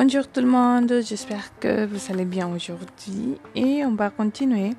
Bonjour tout le monde, j'espère que vous allez bien aujourd'hui et on va continuer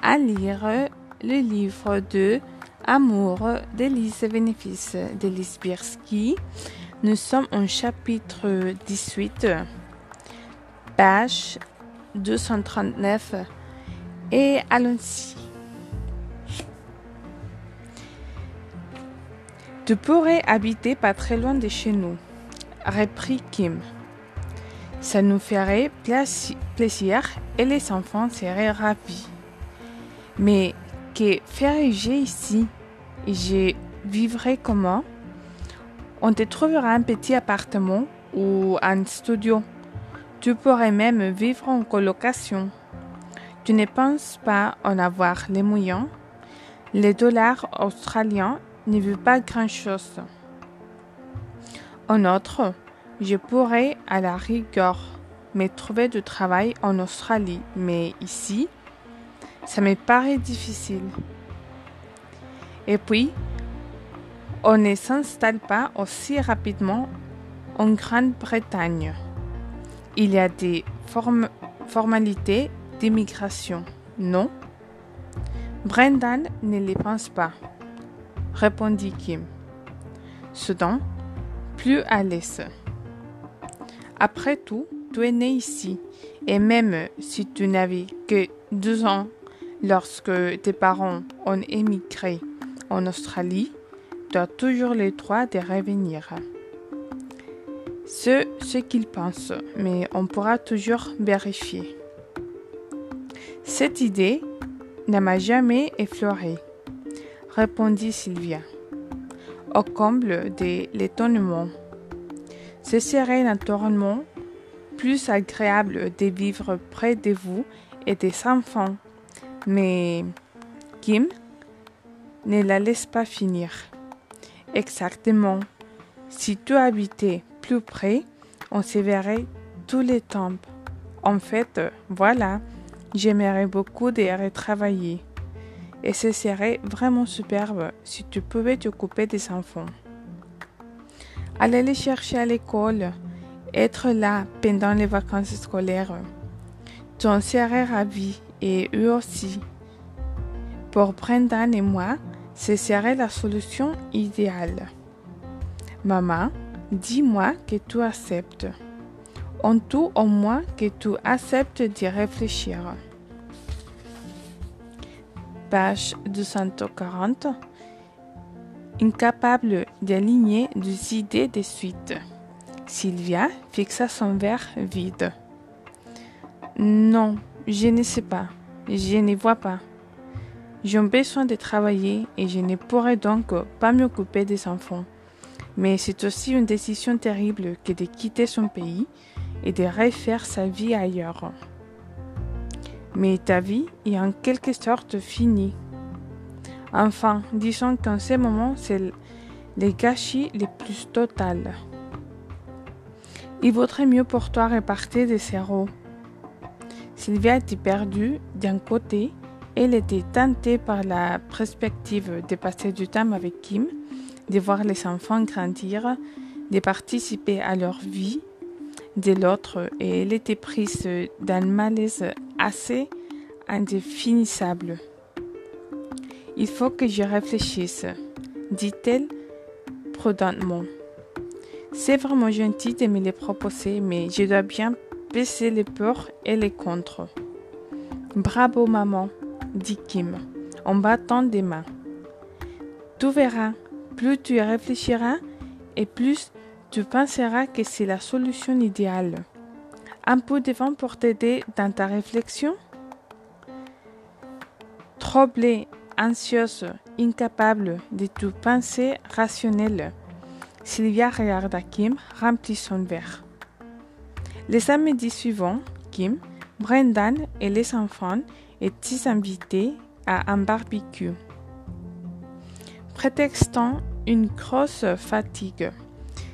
à lire le livre de Amour d'Elise Bénéfice d'Elise Bierski. Nous sommes au chapitre 18, page 239 et allons-y. Tu pourrais habiter pas très loin de chez nous, reprit Kim. Ça nous ferait plaisir et les enfants seraient ravis. Mais que ferais-je ici? Je vivrai comment? On te trouvera un petit appartement ou un studio. Tu pourrais même vivre en colocation. Tu ne penses pas en avoir les moyens? Les dollars australiens ne veulent pas grand-chose. En outre, je pourrais à la rigueur me trouver du travail en Australie, mais ici, ça me paraît difficile. Et puis, on ne s'installe pas aussi rapidement en Grande-Bretagne. Il y a des formalités d'immigration, non? Brendan ne les pense pas, répondit Kim. Soudain, plus à l'aise. Après tout, tu es né ici, et même si tu n'avais que deux ans lorsque tes parents ont émigré en Australie, tu as toujours le droit de revenir. C'est ce qu'ils pensent, mais on pourra toujours vérifier. Cette idée ne m'a jamais effleuré, répondit Sylvia, au comble de l'étonnement. Ce serait naturellement plus agréable de vivre près de vous et des enfants. Mais Kim ne la laisse pas finir. Exactement. Si tu habitais plus près, on se verrait tous les temps. En fait, voilà, j'aimerais beaucoup de retravailler. Et ce serait vraiment superbe si tu pouvais t'occuper des enfants aller les chercher à l'école, être là pendant les vacances scolaires. Tu en serais ravi et eux aussi. Pour Brendan et moi, ce serait la solution idéale. Maman, dis-moi que tu acceptes. En tout au moins que tu acceptes d'y réfléchir. Page 240 incapable d'aligner des idées de suite. Sylvia fixa son verre vide. Non, je ne sais pas. Je ne vois pas. J'ai besoin de travailler et je ne pourrai donc pas m'occuper des enfants. Mais c'est aussi une décision terrible que de quitter son pays et de refaire sa vie ailleurs. Mais ta vie est en quelque sorte finie. Enfin, disons qu'en ce moment, c'est le gâchis le plus total. Il vaudrait mieux pour toi repartir de zéro. Sylvia était perdue d'un côté, elle était tentée par la perspective de passer du temps avec Kim, de voir les enfants grandir, de participer à leur vie, de l'autre, elle était prise d'un malaise assez indéfinissable. Il faut que je réfléchisse, dit-elle prudentement. C'est vraiment gentil de me les proposer, mais je dois bien baisser les peurs et les contre. Bravo, maman, dit Kim, en battant des mains. Tu verras, plus tu réfléchiras et plus tu penseras que c'est la solution idéale. Un peu de vent pour t'aider dans ta réflexion? Troublé anxieuse, incapable de tout penser rationnel. Sylvia regarda Kim remplit son verre. Les samedis suivants, Kim, Brendan et les enfants étaient invités à un barbecue. Prétextant une grosse fatigue,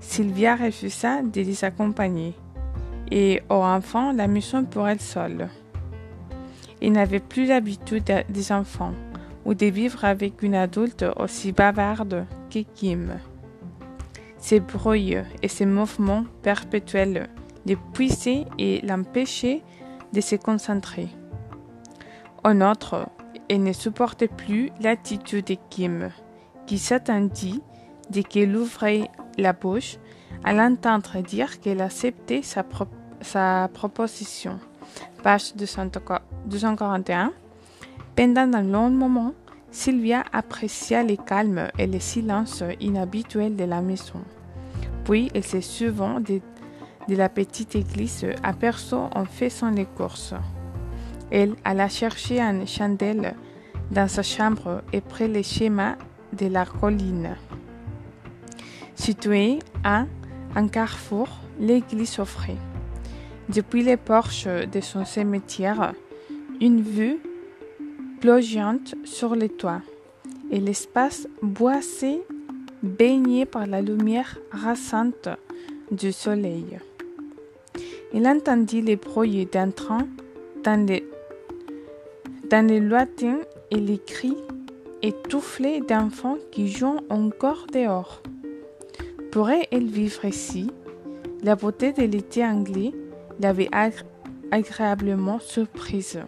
Sylvia refusa de les accompagner et aux enfants la mission pour elle seule. Il n'avait plus l'habitude des enfants ou de vivre avec une adulte aussi bavarde que Kim. Ses bruits et ses mouvements perpétuels l'épuisaient et l'empêchaient de se concentrer. En outre, elle ne supportait plus l'attitude de Kim, qui s'attendit, dès qu'elle ouvrait la bouche, à l'entendre dire qu'elle acceptait sa, sa proposition. Page 241. Pendant un long moment, Sylvia apprécia le calme et le silence inhabituels de la maison. Puis elle se souvint de, de, la petite église aperçue en faisant les courses. Elle alla chercher une chandelle dans sa chambre et prit le schéma de la colline. Située à un carrefour, l'église offrait, depuis les porches de son cimetière, une vue sur les toits et l'espace boissé baigné par la lumière rasante du soleil. Il entendit les bruits d'un train dans les, dans les lointains et les cris étoufflés d'enfants qui jouent encore dehors. Pourrait-elle vivre ici? La beauté de l'été anglais l'avait agréablement surprise.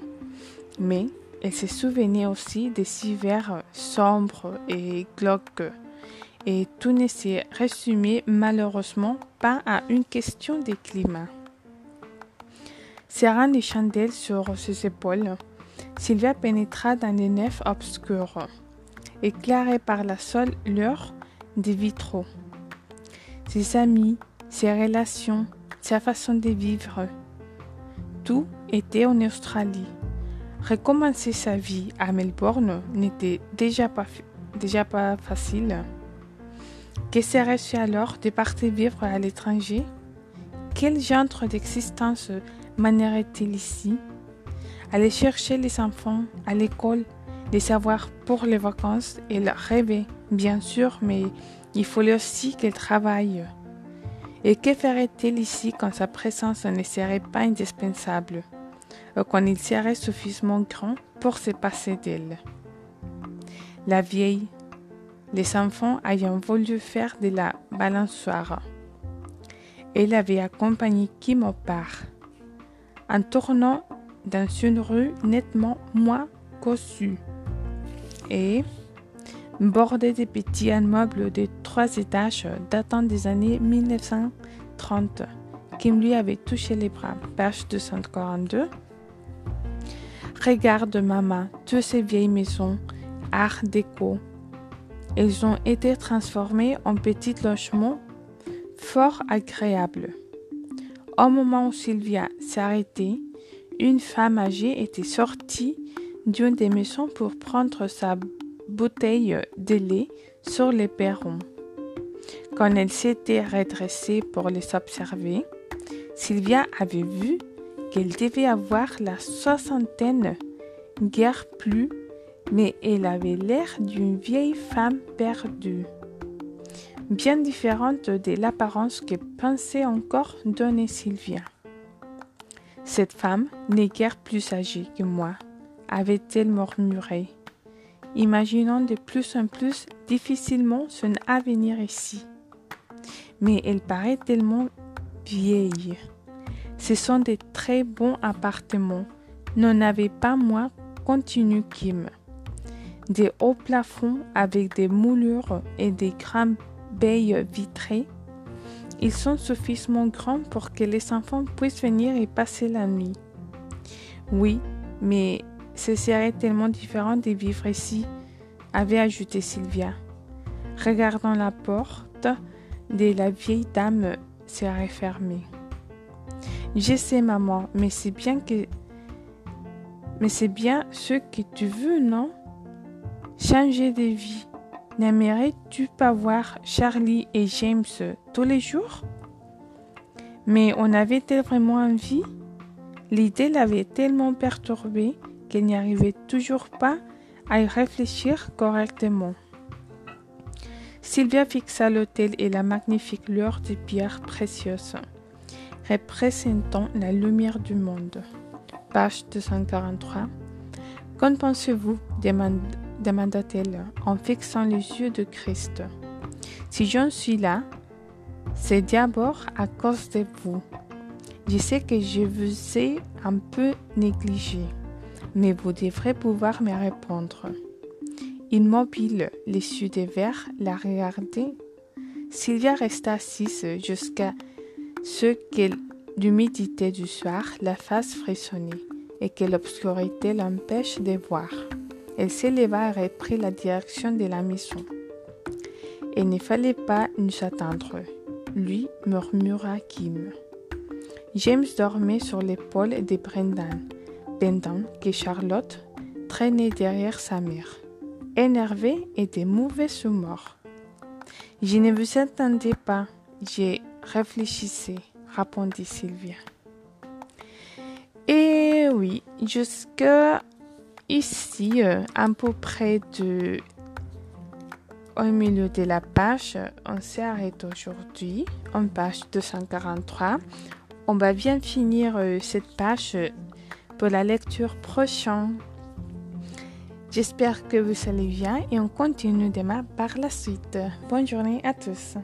Mais elle se souvenait aussi des hivers sombres et glauques, et tout ne s'est résumé malheureusement pas à une question de climat. Serrant les chandelles sur ses épaules, Sylvia pénétra dans les nefs obscures, éclairées par la seule lueur des vitraux ses amis, ses relations, sa façon de vivre. Tout était en Australie. Recommencer sa vie à Melbourne n'était déjà pas, facile. Que serait-ce alors de partir vivre à l'étranger? Quel genre d'existence mènerait-il ici? Aller chercher les enfants à l'école, les savoir pour les vacances et leur rêver, bien sûr, mais il fallait aussi qu'elle travaille. Et que ferait-elle ici quand sa présence ne serait pas indispensable, quand il serait suffisamment grand pour se passer d'elle La vieille, les enfants ayant voulu faire de la balançoire. Elle avait accompagné Kim au part, en tournant dans une rue nettement moins cossue. Et, bordé de petits immeubles de trois étages datant des années 1930. Kim lui avait touché les bras. Page 242. Regarde, maman, toutes ces vieilles maisons, art déco. Elles ont été transformées en petits logements fort agréables. Au moment où Sylvia s'arrêtait, une femme âgée était sortie d'une des maisons pour prendre sa bouteille de lait sur les perrons. Quand elle s'était redressée pour les observer, Sylvia avait vu qu'elle devait avoir la soixantaine, guère plus, mais elle avait l'air d'une vieille femme perdue, bien différente de l'apparence que pensait encore donner Sylvia. Cette femme n'est guère plus âgée que moi, avait-elle murmuré imaginant de plus en plus difficilement son avenir ici. Mais elle paraît tellement vieille. Ce sont de très bons appartements, n'en avait pas moins, continue Kim. Des hauts plafonds avec des moulures et des grandes baies vitrées. Ils sont suffisamment grands pour que les enfants puissent venir y passer la nuit. Oui, mais ce serait tellement différent de vivre ici, avait ajouté Sylvia. Regardant la porte de la vieille dame s'est refermée. Je sais, maman, mais c'est bien que. Mais c'est bien ce que tu veux, non? Changer de vie. N'aimerais-tu pas voir Charlie et James tous les jours? Mais on avait-elle vraiment envie L'idée l'avait tellement perturbée qu'elle n'y arrivait toujours pas à y réfléchir correctement. Sylvia fixa l'autel et la magnifique lueur de pierres précieuses, représentant la lumière du monde. Page 243. Qu'en pensez-vous demanda-t-elle en fixant les yeux de Christ? Si j'en suis là, c'est d'abord à cause de vous. Je sais que je vous ai un peu négligé, mais vous devrez pouvoir me répondre. Immobile, les yeux de verre la regardaient. Sylvia resta assise jusqu'à ce que l'humidité du soir la fasse frissonner et que l'obscurité l'empêche de voir. Elle s'éleva et reprit la direction de la maison. Il ne fallait pas nous attendre, lui murmura Kim. James dormait sur l'épaule de Brendan, pendant que Charlotte traînait derrière sa mère énervé et de mauvais humeur. Je ne vous attendais pas, j'ai réfléchissé, répondit Sylvia. Et oui, jusque ici, euh, à peu près de au milieu de la page, on s'arrête aujourd'hui, en page 243. On va bien finir euh, cette page pour la lecture prochaine. J'espère que vous allez bien et on continue demain par la suite. Bonne journée à tous.